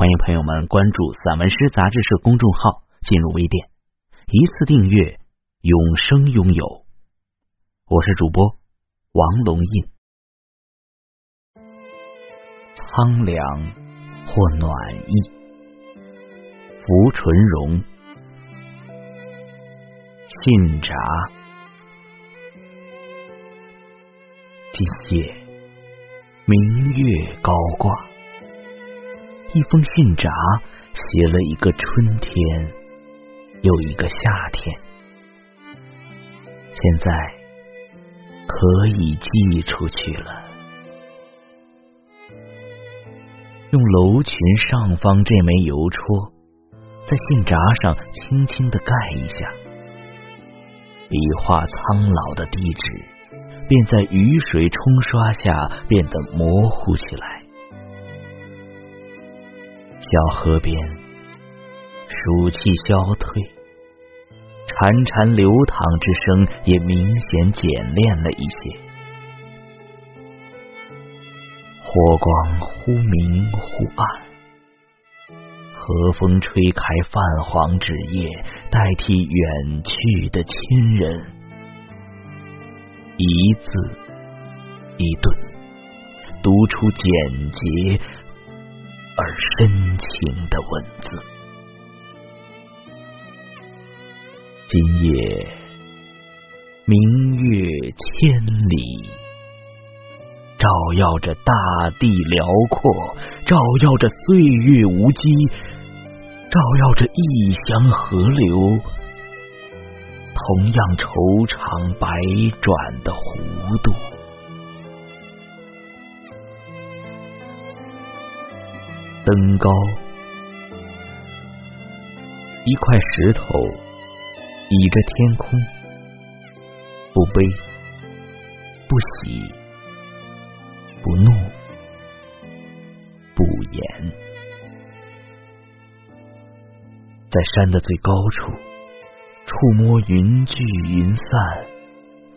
欢迎朋友们关注散文诗杂志社公众号，进入微店，一次订阅，永生拥有。我是主播王龙印。苍凉或暖意，浮纯荣，信札。今夜明月高挂。一封信札，写了一个春天，又一个夏天。现在可以寄出去了。用楼群上方这枚邮戳，在信札上轻轻的盖一下，笔画苍老的地址，便在雨水冲刷下变得模糊起来。小河边，暑气消退，潺潺流淌之声也明显简练了一些。火光忽明忽暗，和风吹开泛黄纸页，代替远去的亲人，一字一顿，读出简洁。深情的文字。今夜明月千里，照耀着大地辽阔，照耀着岁月无羁，照耀着异乡河流，同样愁长百转的弧度。登高，一块石头倚着天空，不悲不喜不怒不言，在山的最高处，触摸云聚云散，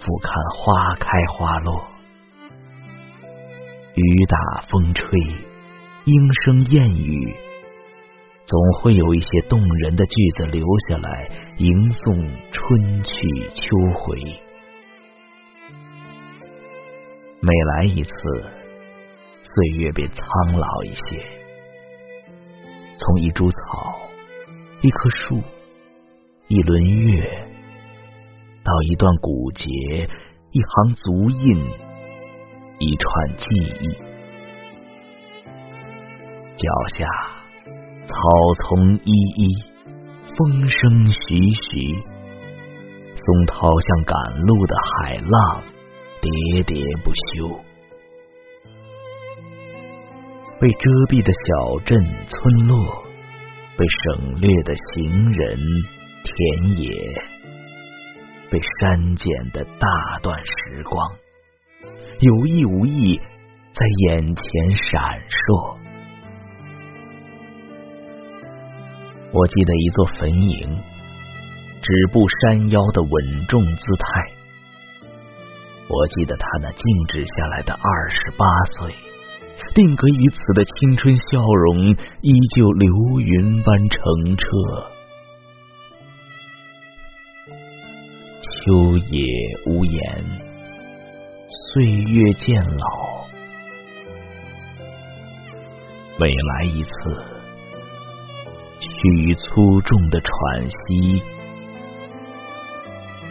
俯瞰花开花落，雨打风吹。莺声燕语，总会有一些动人的句子留下来，吟诵春去秋回。每来一次，岁月便苍老一些。从一株草、一棵树、一轮月，到一段古节、一行足印、一串记忆。脚下草丛依依，风声徐徐，松涛像赶路的海浪，喋喋不休。被遮蔽的小镇村落，被省略的行人田野，被删减的大段时光，有意无意在眼前闪烁。我记得一座坟茔，止步山腰的稳重姿态。我记得他那静止下来的二十八岁，定格于此的青春笑容，依旧流云般澄澈。秋野无言，岁月渐老，每来一次。与粗重的喘息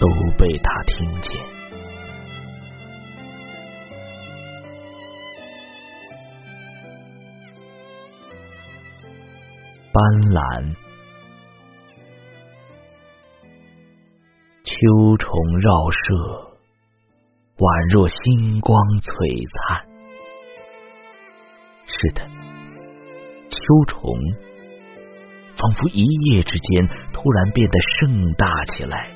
都被他听见。斑斓，秋虫绕舍，宛若星光璀璨。是的，秋虫。仿佛一夜之间突然变得盛大起来，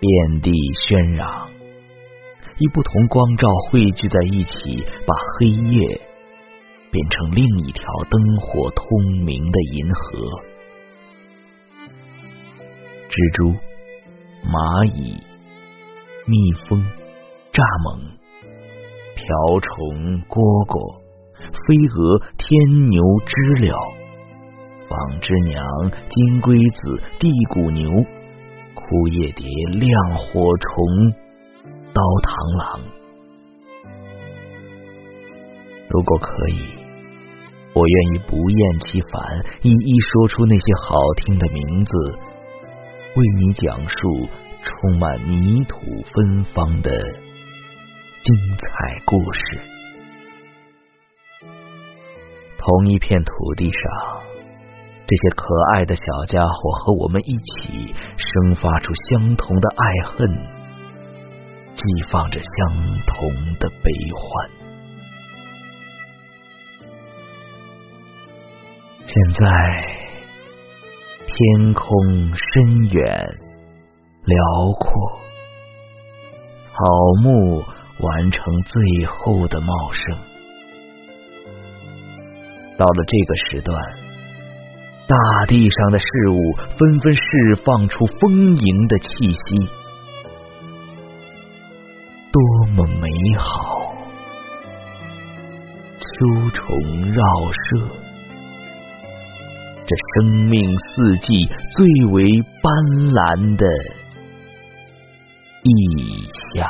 遍地喧嚷，以不同光照汇聚在一起，把黑夜变成另一条灯火通明的银河。蜘蛛、蚂蚁、蜜蜂、蚱蜢、瓢虫、蝈蝈。飞蛾、天牛、知了、纺织娘、金龟子、地骨牛、枯叶蝶、亮火虫、刀螳螂。如果可以，我愿意不厌其烦，一一说出那些好听的名字，为你讲述充满泥土芬芳的精彩故事。同一片土地上，这些可爱的小家伙和我们一起生发出相同的爱恨，激放着相同的悲欢。现在，天空深远辽阔，草木完成最后的茂盛。到了这个时段，大地上的事物纷纷释放出丰盈的气息，多么美好！秋虫绕舍，这生命四季最为斑斓的意象